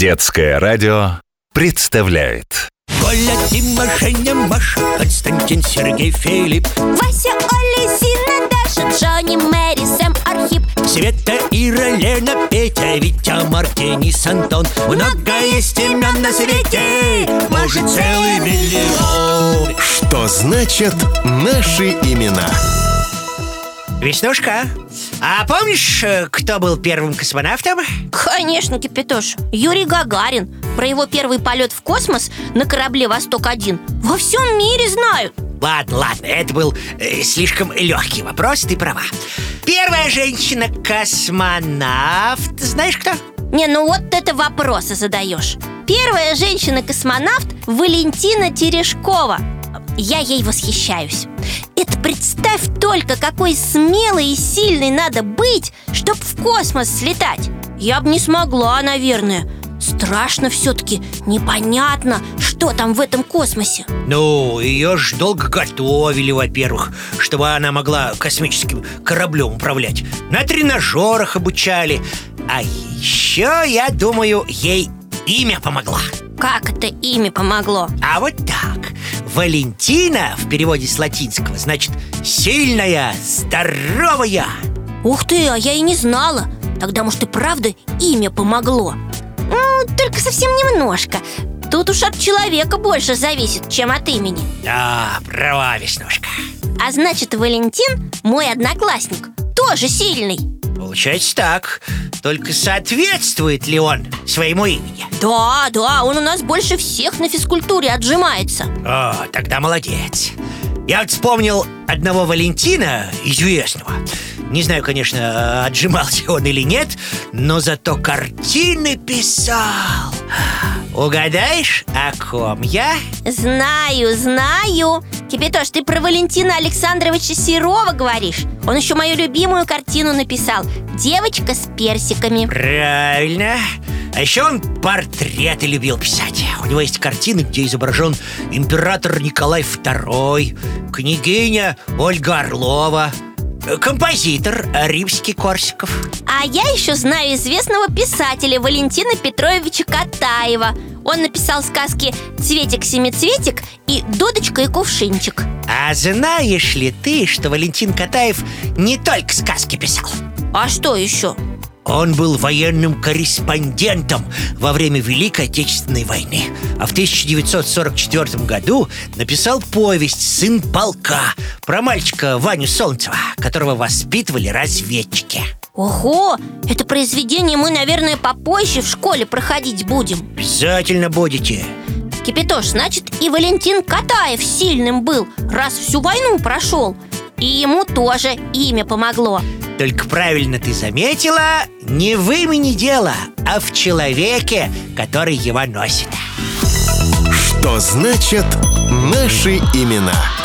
Детское радио представляет. Коля, Дима, Женя, Маша, Константин, Сергей, Филипп. Вася, Оля, Зина, Даша, Джонни, Мэри, Сэм, Архип. Света, Ира, Лена, Петя, Витя, Мартинис, Антон Много есть имен на свете, может целый миллион. Что значит наши имена? Веснушка, а помнишь, э, кто был первым космонавтом? Конечно, Кипятош. Юрий Гагарин Про его первый полет в космос на корабле «Восток-1» Во всем мире знают. Ладно, ладно, это был э, слишком легкий вопрос, ты права. Первая женщина-космонавт, знаешь кто? Не, ну вот это вопросы задаешь. Первая женщина-космонавт Валентина Терешкова Я ей восхищаюсь. Это представь только, какой смелой и сильной надо быть, чтоб в космос слетать. Я бы не смогла, наверное. Страшно все-таки, непонятно, что там в этом космосе. Ну, ее ж долго готовили, во-первых Чтобы она могла космическим кораблем управлять. На тренажерах обучали. А еще, я думаю, ей имя помогла. Как это имя помогло? А вот так Валентина в переводе с латинского Значит, сильная, здоровая Ух ты, а я и не знала. Тогда, может, и правда имя помогло? Ну, только совсем немножко. Тут уж от человека больше зависит, чем от имени. Да, права, Веснушка. А значит, Валентин, мой одноклассник, тоже сильный. Получается так Только соответствует ли он своему имени? Да, да, он у нас больше всех на физкультуре отжимается. О, тогда молодец. Я вот вспомнил одного Валентина, известного Не знаю, конечно, отжимался он или нет Но зато картины писал. Угадаешь, о ком я? Знаю, знаю Кипятош, ты про Валентина Александровича Серова говоришь? Он еще мою любимую картину написал. «Девочка с персиками» Правильно. А еще он портреты любил писать. У него есть картины, где изображен император Николай II Княгиня Ольга Орлова Композитор Римский-Корсиков А я еще знаю известного писателя Валентина Петровича Катаева написал сказки «Цветик-семицветик» и «Дудочка и кувшинчик» А знаешь ли ты, что Валентин Катаев не только сказки писал? А что еще? Он был военным корреспондентом во время Великой Отечественной войны А в 1944 году написал повесть «Сын полка» Про мальчика Ваню Солнцева, которого воспитывали разведчики Ого, это произведение мы, наверное, попозже в школе проходить будем. Обязательно будете. Кипятош, значит, и Валентин Катаев сильным был, раз всю войну прошел. И ему тоже имя помогло. Только правильно ты заметила, не в имени дело, а в человеке, который его носит. Что значит наши имена?